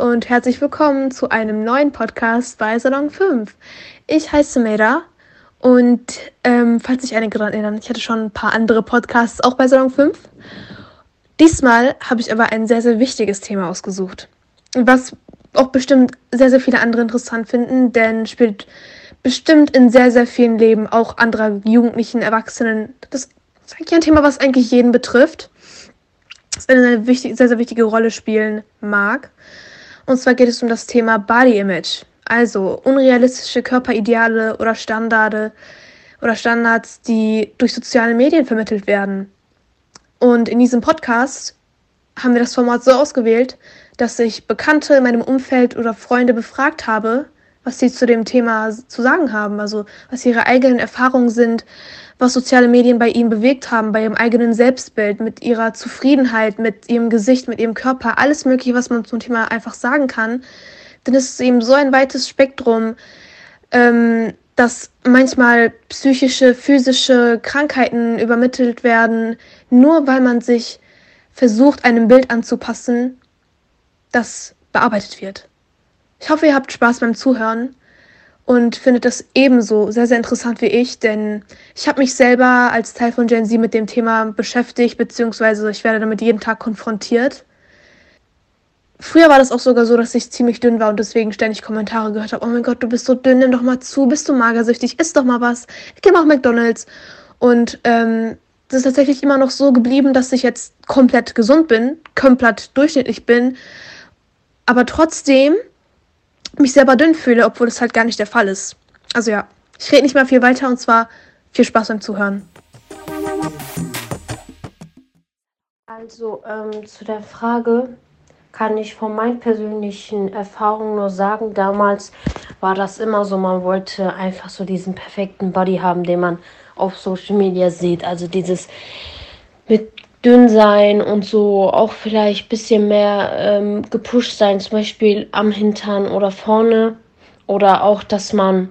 und herzlich willkommen zu einem neuen Podcast bei Salon 5. Ich heiße Mera und ähm, falls sich einige daran erinnern, ich hatte schon ein paar andere Podcasts auch bei Salon 5. Diesmal habe ich aber ein sehr, sehr wichtiges Thema ausgesucht, was auch bestimmt sehr, sehr viele andere interessant finden, denn spielt bestimmt in sehr, sehr vielen Leben auch anderer Jugendlichen, Erwachsenen. Das ist eigentlich ein Thema, was eigentlich jeden betrifft eine sehr, sehr wichtige Rolle spielen mag. Und zwar geht es um das Thema Body Image. Also unrealistische Körperideale oder Standarde oder Standards, die durch soziale Medien vermittelt werden. Und in diesem Podcast haben wir das Format so ausgewählt, dass ich Bekannte in meinem Umfeld oder Freunde befragt habe, was sie zu dem Thema zu sagen haben, also was ihre eigenen Erfahrungen sind, was soziale Medien bei ihnen bewegt haben, bei ihrem eigenen Selbstbild, mit ihrer Zufriedenheit, mit ihrem Gesicht, mit ihrem Körper, alles Mögliche, was man zum Thema einfach sagen kann. Denn es ist eben so ein weites Spektrum, ähm, dass manchmal psychische, physische Krankheiten übermittelt werden, nur weil man sich versucht, einem Bild anzupassen, das bearbeitet wird. Ich hoffe, ihr habt Spaß beim Zuhören und findet das ebenso sehr, sehr interessant wie ich, denn ich habe mich selber als Teil von Gen Z mit dem Thema beschäftigt, beziehungsweise ich werde damit jeden Tag konfrontiert. Früher war das auch sogar so, dass ich ziemlich dünn war und deswegen ständig Kommentare gehört habe. Oh mein Gott, du bist so dünn, nimm doch mal zu, bist du magersüchtig, isst doch mal was, ich gehe mal auf McDonalds. Und ähm, das ist tatsächlich immer noch so geblieben, dass ich jetzt komplett gesund bin, komplett durchschnittlich bin, aber trotzdem mich selber dünn fühle, obwohl das halt gar nicht der Fall ist. Also ja, ich rede nicht mal viel weiter und zwar viel Spaß beim Zuhören. Also ähm, zu der Frage kann ich von meinen persönlichen Erfahrungen nur sagen, damals war das immer so, man wollte einfach so diesen perfekten Body haben, den man auf Social Media sieht. Also dieses mit dünn sein und so auch vielleicht ein bisschen mehr ähm, gepusht sein, zum Beispiel am Hintern oder vorne. Oder auch, dass man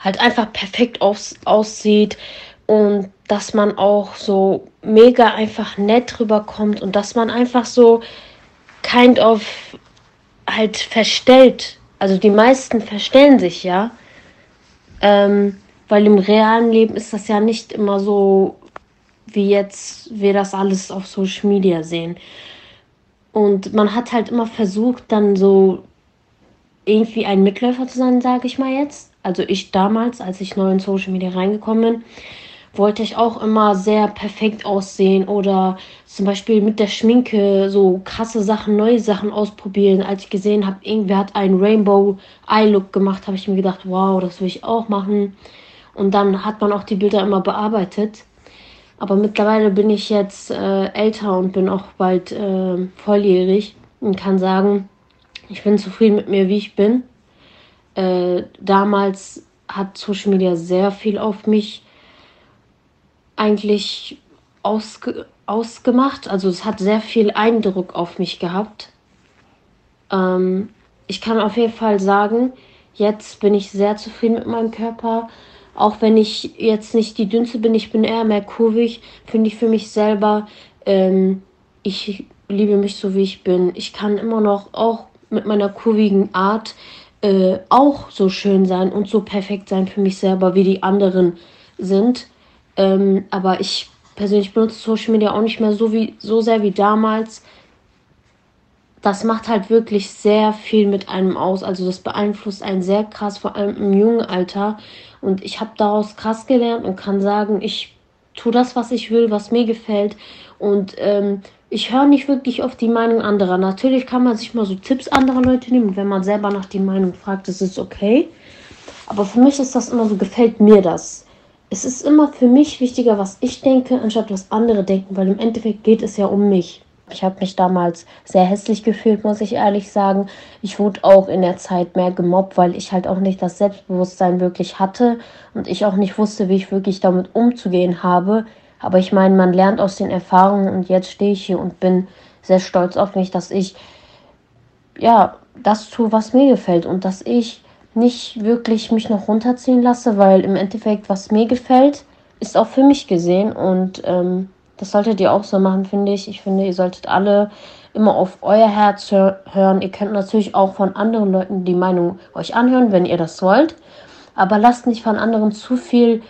halt einfach perfekt aus, aussieht und dass man auch so mega einfach nett rüberkommt und dass man einfach so kind of halt verstellt. Also die meisten verstellen sich ja. Ähm, weil im realen Leben ist das ja nicht immer so wie jetzt wir das alles auf Social Media sehen. Und man hat halt immer versucht, dann so irgendwie ein Mitläufer zu sein, sage ich mal jetzt. Also ich damals, als ich neu in Social Media reingekommen bin, wollte ich auch immer sehr perfekt aussehen oder zum Beispiel mit der Schminke so krasse Sachen, neue Sachen ausprobieren. Als ich gesehen habe, irgendwer hat einen Rainbow Eye Look gemacht, habe ich mir gedacht, wow, das will ich auch machen. Und dann hat man auch die Bilder immer bearbeitet. Aber mittlerweile bin ich jetzt äh, älter und bin auch bald äh, volljährig und kann sagen, ich bin zufrieden mit mir, wie ich bin. Äh, damals hat Social Media sehr viel auf mich eigentlich ausge ausgemacht. Also es hat sehr viel Eindruck auf mich gehabt. Ähm, ich kann auf jeden Fall sagen, jetzt bin ich sehr zufrieden mit meinem Körper. Auch wenn ich jetzt nicht die dünnste bin, ich bin eher mehr kurvig, finde ich für mich selber. Ähm, ich liebe mich so, wie ich bin. Ich kann immer noch, auch mit meiner kurvigen Art, äh, auch so schön sein und so perfekt sein für mich selber, wie die anderen sind. Ähm, aber ich persönlich benutze Social Media auch nicht mehr so, wie, so sehr wie damals das macht halt wirklich sehr viel mit einem aus. Also das beeinflusst einen sehr krass, vor allem im jungen Alter. Und ich habe daraus krass gelernt und kann sagen, ich tue das, was ich will, was mir gefällt. Und ähm, ich höre nicht wirklich auf die Meinung anderer. Natürlich kann man sich mal so Tipps anderer Leute nehmen. Wenn man selber nach die Meinung fragt, ist okay. Aber für mich ist das immer so, gefällt mir das. Es ist immer für mich wichtiger, was ich denke, anstatt was andere denken, weil im Endeffekt geht es ja um mich. Ich habe mich damals sehr hässlich gefühlt, muss ich ehrlich sagen. Ich wurde auch in der Zeit mehr gemobbt, weil ich halt auch nicht das Selbstbewusstsein wirklich hatte und ich auch nicht wusste, wie ich wirklich damit umzugehen habe. Aber ich meine, man lernt aus den Erfahrungen und jetzt stehe ich hier und bin sehr stolz auf mich, dass ich ja das tue, was mir gefällt und dass ich nicht wirklich mich noch runterziehen lasse, weil im Endeffekt, was mir gefällt, ist auch für mich gesehen und ähm, das solltet ihr auch so machen, finde ich. Ich finde, ihr solltet alle immer auf euer Herz hören. Ihr könnt natürlich auch von anderen Leuten die Meinung euch anhören, wenn ihr das wollt. Aber lasst nicht von anderen zu viel,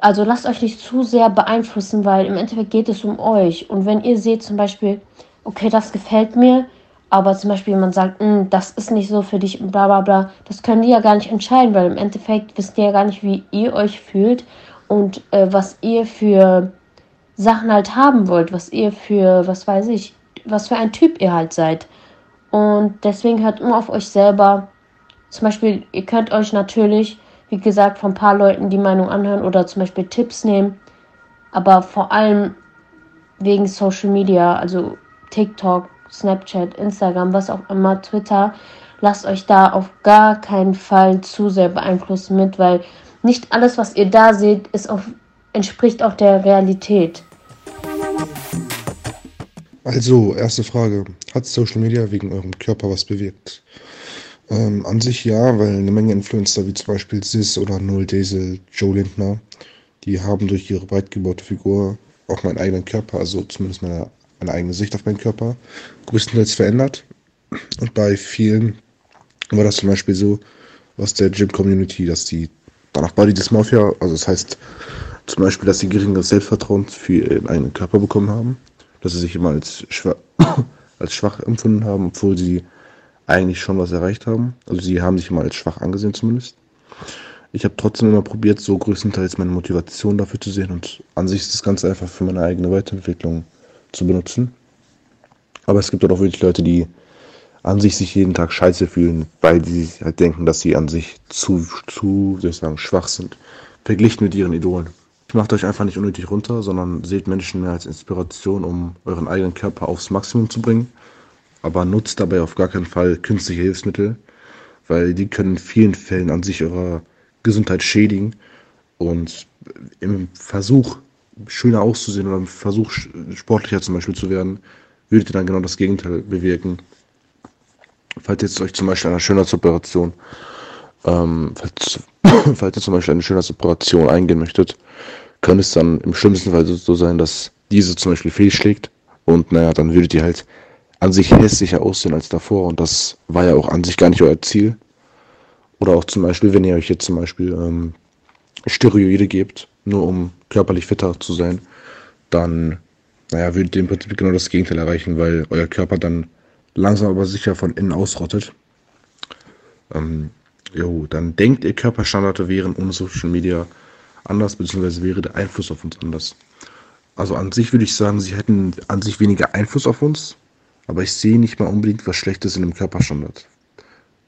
also lasst euch nicht zu sehr beeinflussen, weil im Endeffekt geht es um euch. Und wenn ihr seht zum Beispiel, okay, das gefällt mir, aber zum Beispiel jemand sagt, hm, das ist nicht so für dich, bla bla bla, das können die ja gar nicht entscheiden, weil im Endeffekt wisst ihr ja gar nicht, wie ihr euch fühlt und äh, was ihr für Sachen halt haben wollt, was ihr für, was weiß ich, was für ein Typ ihr halt seid. Und deswegen hört immer auf euch selber. Zum Beispiel, ihr könnt euch natürlich, wie gesagt, von ein paar Leuten die Meinung anhören oder zum Beispiel Tipps nehmen. Aber vor allem wegen Social Media, also TikTok, Snapchat, Instagram, was auch immer, Twitter, lasst euch da auf gar keinen Fall zu sehr beeinflussen mit, weil nicht alles, was ihr da seht, ist auf, entspricht auch der Realität. Also, erste Frage. Hat Social Media wegen eurem Körper was bewirkt? Ähm, an sich ja, weil eine Menge Influencer wie zum Beispiel Sis oder Null Diesel, Joe Lindner, die haben durch ihre breit gebaute Figur auch meinen eigenen Körper, also zumindest meine, meine eigene Sicht auf meinen Körper, größtenteils verändert. Und bei vielen war das zum Beispiel so aus der Gym-Community, dass die danach Body Dysmorphia, also das heißt zum Beispiel, dass sie geringeres Selbstvertrauen für ihren eigenen Körper bekommen haben dass sie sich immer als, schwach, als schwach empfunden haben, obwohl sie eigentlich schon was erreicht haben. Also sie haben sich immer als schwach angesehen zumindest. Ich habe trotzdem immer probiert, so größtenteils meine Motivation dafür zu sehen und an sich ist das Ganze einfach für meine eigene Weiterentwicklung zu benutzen. Aber es gibt auch wirklich Leute, die an sich sich jeden Tag scheiße fühlen, weil die halt denken, dass sie an sich zu, zu, soll ich sagen, schwach sind, verglichen mit ihren Idolen. Macht euch einfach nicht unnötig runter, sondern seht Menschen mehr als Inspiration, um euren eigenen Körper aufs Maximum zu bringen. Aber nutzt dabei auf gar keinen Fall künstliche Hilfsmittel, weil die können in vielen Fällen an sich eurer Gesundheit schädigen. Und im Versuch, schöner auszusehen oder im Versuch, sportlicher zum Beispiel zu werden, würdet ihr dann genau das Gegenteil bewirken. Falls jetzt euch zum Beispiel eine Schönheitsoperation, ähm, falls, falls ihr zum Beispiel eine Schönheitsoperation eingehen möchtet, kann es dann im schlimmsten Fall so sein, dass diese zum Beispiel fehlschlägt und naja, dann würdet ihr halt an sich hässlicher aussehen als davor und das war ja auch an sich gar nicht euer Ziel. Oder auch zum Beispiel, wenn ihr euch jetzt zum Beispiel ähm, Steroide gebt, nur um körperlich fitter zu sein, dann, naja, würdet ihr im Prinzip genau das Gegenteil erreichen, weil euer Körper dann langsam aber sicher von innen ausrottet. Ähm, jo, dann denkt ihr Körperstandarte wären ohne Social Media anders, beziehungsweise wäre der Einfluss auf uns anders. Also an sich würde ich sagen, sie hätten an sich weniger Einfluss auf uns, aber ich sehe nicht mal unbedingt was Schlechtes in dem Körperstandard.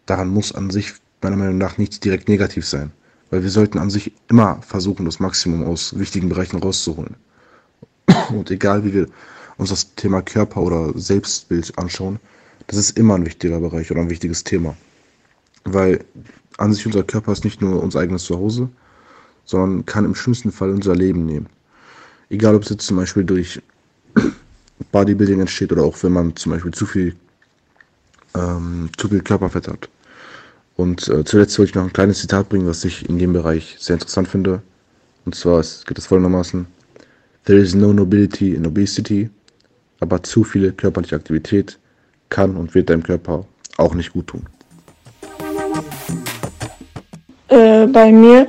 Daran muss an sich meiner Meinung nach nichts direkt negativ sein, weil wir sollten an sich immer versuchen, das Maximum aus wichtigen Bereichen rauszuholen. Und egal wie wir uns das Thema Körper oder Selbstbild anschauen, das ist immer ein wichtiger Bereich oder ein wichtiges Thema. Weil an sich unser Körper ist nicht nur unser eigenes Zuhause, sondern kann im schlimmsten Fall unser Leben nehmen. Egal, ob es jetzt zum Beispiel durch Bodybuilding entsteht oder auch wenn man zum Beispiel zu viel, ähm, zu viel Körperfett hat. Und äh, zuletzt wollte ich noch ein kleines Zitat bringen, was ich in dem Bereich sehr interessant finde. Und zwar es geht es folgendermaßen: There is no nobility in obesity, aber zu viele körperliche Aktivität kann und wird deinem Körper auch nicht gut tun. Äh, bei mir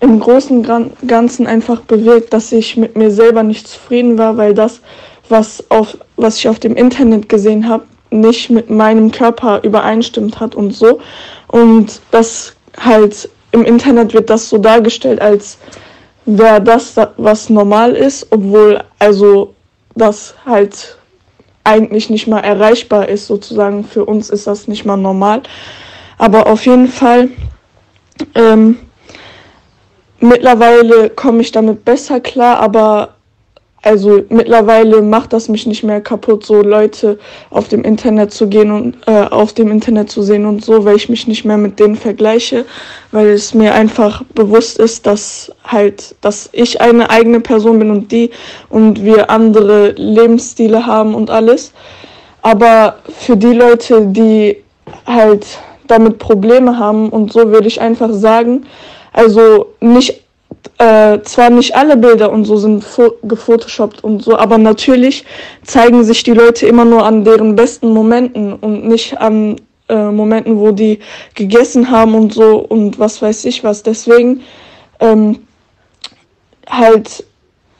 im Großen und Ganzen einfach bewirkt, dass ich mit mir selber nicht zufrieden war, weil das, was, auf, was ich auf dem Internet gesehen habe, nicht mit meinem Körper übereinstimmt hat und so. Und das halt im Internet wird das so dargestellt, als wäre das, was normal ist, obwohl also das halt eigentlich nicht mal erreichbar ist, sozusagen. Für uns ist das nicht mal normal. Aber auf jeden Fall ähm, Mittlerweile komme ich damit besser klar, aber also mittlerweile macht das mich nicht mehr kaputt, so Leute auf dem Internet zu gehen und äh, auf dem Internet zu sehen und so, weil ich mich nicht mehr mit denen vergleiche, weil es mir einfach bewusst ist, dass halt, dass ich eine eigene Person bin und die und wir andere Lebensstile haben und alles. Aber für die Leute, die halt damit Probleme haben und so würde ich einfach sagen, also nicht äh, zwar nicht alle Bilder und so sind gefotoshoppt und so, aber natürlich zeigen sich die Leute immer nur an deren besten Momenten und nicht an äh, Momenten, wo die gegessen haben und so und was weiß ich was. Deswegen ähm, halt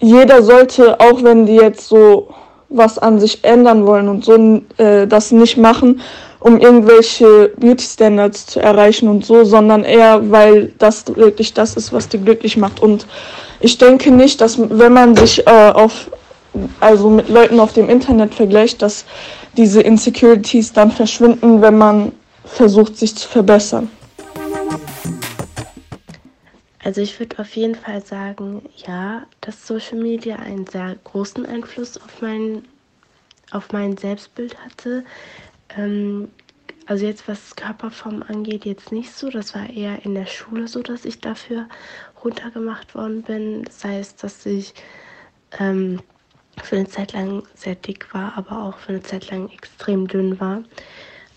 jeder sollte, auch wenn die jetzt so was an sich ändern wollen und so äh, das nicht machen, um irgendwelche Beauty Standards zu erreichen und so, sondern eher, weil das wirklich das ist, was die glücklich macht. Und ich denke nicht, dass wenn man sich äh, auf also mit Leuten auf dem Internet vergleicht, dass diese Insecurities dann verschwinden, wenn man versucht, sich zu verbessern. Also ich würde auf jeden Fall sagen, ja, dass Social Media einen sehr großen Einfluss auf mein, auf mein Selbstbild hatte. Ähm, also jetzt was Körperform angeht, jetzt nicht so. Das war eher in der Schule so, dass ich dafür runtergemacht worden bin. Das heißt, dass ich ähm, für eine Zeit lang sehr dick war, aber auch für eine Zeit lang extrem dünn war.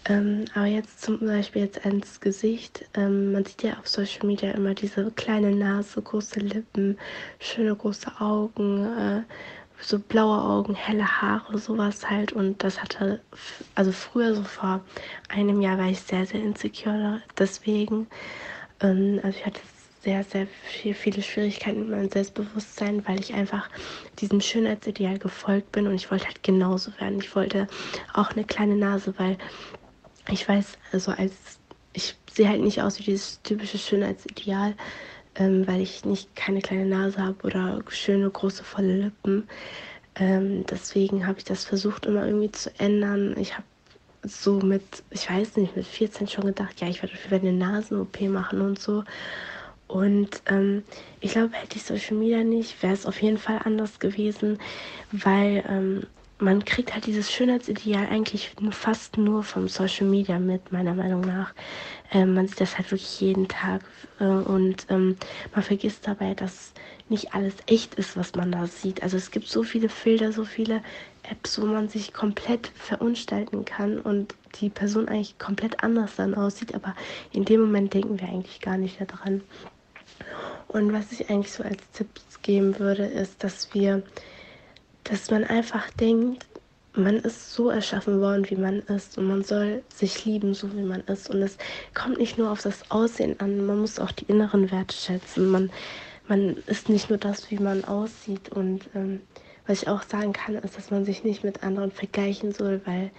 Ähm, aber jetzt zum Beispiel jetzt ans Gesicht. Ähm, man sieht ja auf Social Media immer diese kleine Nase, große Lippen, schöne große Augen, äh, so blaue Augen, helle Haare, sowas halt. Und das hatte, also früher, so vor einem Jahr, war ich sehr, sehr insecure deswegen. Ähm, also ich hatte sehr, sehr viel, viele Schwierigkeiten mit meinem Selbstbewusstsein, weil ich einfach diesem Schönheitsideal gefolgt bin und ich wollte halt genauso werden. Ich wollte auch eine kleine Nase, weil ich weiß, also als ich sehe halt nicht aus wie dieses typische Schönheitsideal, ähm, weil ich nicht keine kleine Nase habe oder schöne große volle Lippen. Ähm, deswegen habe ich das versucht immer irgendwie zu ändern. Ich habe so mit, ich weiß nicht, mit 14 schon gedacht, ja, ich werde eine Nasen-OP machen und so. Und ähm, ich glaube, hätte ich Social Media nicht, wäre es auf jeden Fall anders gewesen, weil ähm, man kriegt halt dieses Schönheitsideal eigentlich fast nur vom Social Media mit, meiner Meinung nach. Ähm, man sieht das halt wirklich jeden Tag äh, und ähm, man vergisst dabei, dass nicht alles echt ist, was man da sieht. Also es gibt so viele Filter, so viele Apps, wo man sich komplett verunstalten kann und die Person eigentlich komplett anders dann aussieht, aber in dem Moment denken wir eigentlich gar nicht daran. Und was ich eigentlich so als Tipps geben würde, ist, dass wir dass man einfach denkt, man ist so erschaffen worden, wie man ist und man soll sich lieben, so wie man ist. Und es kommt nicht nur auf das Aussehen an, man muss auch die inneren Werte schätzen. Man, man ist nicht nur das, wie man aussieht. Und ähm, was ich auch sagen kann, ist, dass man sich nicht mit anderen vergleichen soll, weil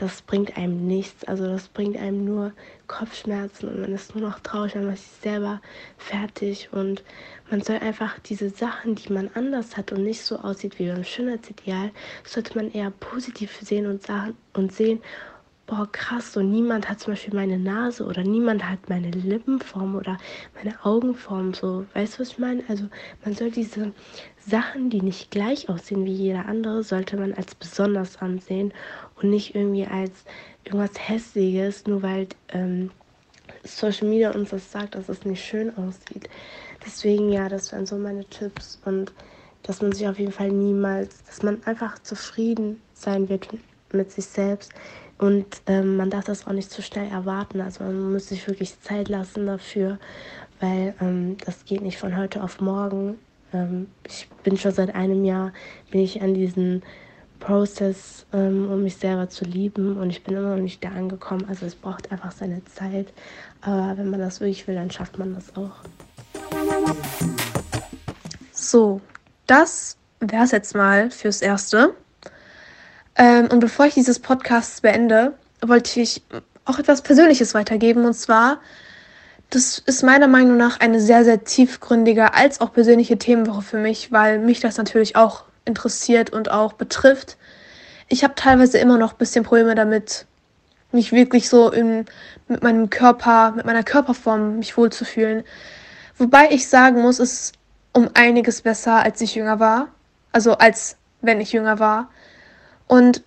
das bringt einem nichts. Also das bringt einem nur Kopfschmerzen und man ist nur noch traurig, man macht sich selber fertig und man soll einfach diese Sachen, die man anders hat und nicht so aussieht wie beim Schönheitsideal, sollte man eher positiv sehen und, sagen, und sehen, boah, krass, so niemand hat zum Beispiel meine Nase oder niemand hat meine Lippenform oder meine Augenform, so, weißt du, was ich meine? Also man soll diese Sachen, die nicht gleich aussehen wie jeder andere, sollte man als besonders ansehen und nicht irgendwie als irgendwas Hässliches, nur weil ähm, Social Media uns das sagt, dass es nicht schön aussieht. Deswegen ja, das wären so meine Tipps und dass man sich auf jeden Fall niemals, dass man einfach zufrieden sein wird mit sich selbst und ähm, man darf das auch nicht zu schnell erwarten. Also man muss sich wirklich Zeit lassen dafür, weil ähm, das geht nicht von heute auf morgen. Ähm, ich bin schon seit einem Jahr, bin ich an diesen Prozess, ähm, um mich selber zu lieben und ich bin immer noch nicht da angekommen. Also es braucht einfach seine Zeit. Aber wenn man das wirklich will, dann schafft man das auch. So, das wäre es jetzt mal fürs Erste. Ähm, und bevor ich dieses Podcast beende, wollte ich auch etwas Persönliches weitergeben. Und zwar, das ist meiner Meinung nach eine sehr, sehr tiefgründige als auch persönliche Themenwoche für mich, weil mich das natürlich auch interessiert und auch betrifft. Ich habe teilweise immer noch ein bisschen Probleme damit, mich wirklich so in, mit meinem Körper, mit meiner Körperform mich wohlzufühlen. Wobei ich sagen muss, es ist um einiges besser, als ich jünger war. Also als wenn ich jünger war. Und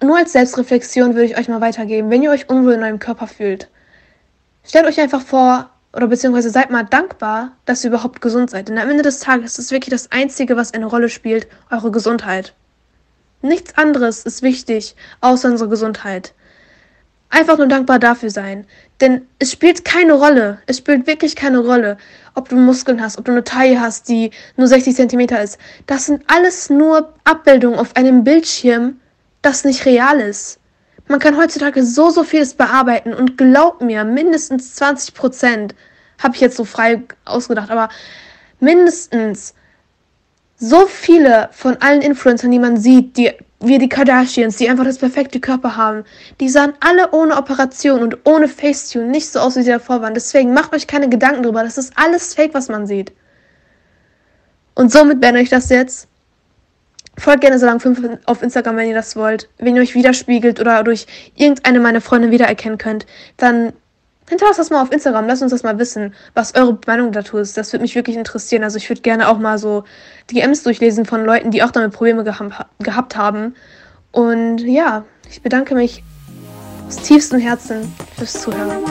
nur als Selbstreflexion würde ich euch mal weitergeben, wenn ihr euch unwohl in eurem Körper fühlt, stellt euch einfach vor, oder beziehungsweise seid mal dankbar, dass ihr überhaupt gesund seid. Denn am Ende des Tages ist wirklich das Einzige, was eine Rolle spielt, eure Gesundheit. Nichts anderes ist wichtig, außer unsere Gesundheit. einfach nur dankbar dafür sein. Denn es spielt keine Rolle, es spielt wirklich keine Rolle, ob du Muskeln hast, ob du eine Taille hast, die nur 60 Zentimeter ist. Das sind alles nur Abbildungen auf einem Bildschirm, das nicht real ist. Man kann heutzutage so, so vieles bearbeiten und glaub mir, mindestens 20 Prozent, habe ich jetzt so frei ausgedacht, aber mindestens so viele von allen Influencern, die man sieht, die wie die Kardashians, die einfach das perfekte Körper haben, die sahen alle ohne Operation und ohne Facetune nicht so aus, wie sie davor waren. Deswegen macht euch keine Gedanken drüber. Das ist alles Fake, was man sieht. Und somit beende ich das jetzt. Folgt gerne so lang 5 auf Instagram, wenn ihr das wollt. Wenn ihr euch widerspiegelt oder durch irgendeine meiner Freunde wiedererkennen könnt, dann hinterlasst das mal auf Instagram. Lasst uns das mal wissen, was eure Meinung dazu ist. Das würde mich wirklich interessieren. Also ich würde gerne auch mal so DMs durchlesen von Leuten, die auch damit Probleme geha gehabt haben. Und ja, ich bedanke mich aus tiefstem Herzen fürs Zuhören.